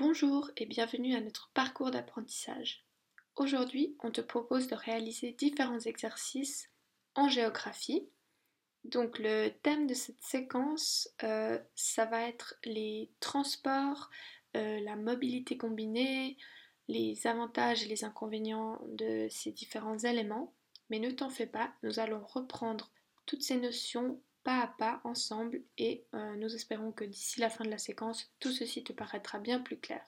Bonjour et bienvenue à notre parcours d'apprentissage. Aujourd'hui, on te propose de réaliser différents exercices en géographie. Donc le thème de cette séquence, euh, ça va être les transports, euh, la mobilité combinée, les avantages et les inconvénients de ces différents éléments. Mais ne t'en fais pas, nous allons reprendre toutes ces notions pas à pas ensemble et euh, nous espérons que d'ici la fin de la séquence, tout ceci te paraîtra bien plus clair.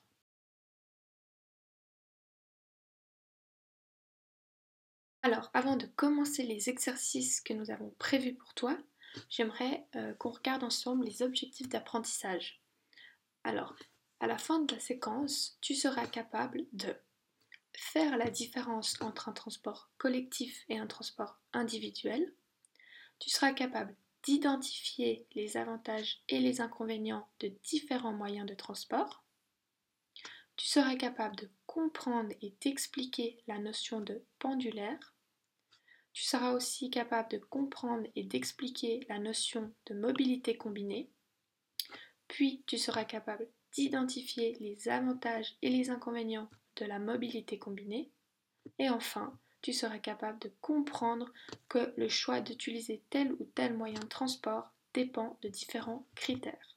Alors, avant de commencer les exercices que nous avons prévus pour toi, j'aimerais euh, qu'on regarde ensemble les objectifs d'apprentissage. Alors, à la fin de la séquence, tu seras capable de faire la différence entre un transport collectif et un transport individuel. Tu seras capable d'identifier les avantages et les inconvénients de différents moyens de transport. Tu seras capable de comprendre et d'expliquer la notion de pendulaire. Tu seras aussi capable de comprendre et d'expliquer la notion de mobilité combinée. Puis tu seras capable d'identifier les avantages et les inconvénients de la mobilité combinée. Et enfin, tu seras capable de comprendre que le choix d'utiliser tel ou tel moyen de transport dépend de différents critères.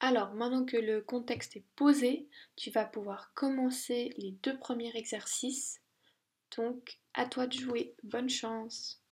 Alors, maintenant que le contexte est posé, tu vas pouvoir commencer les deux premiers exercices. Donc, à toi de jouer. Bonne chance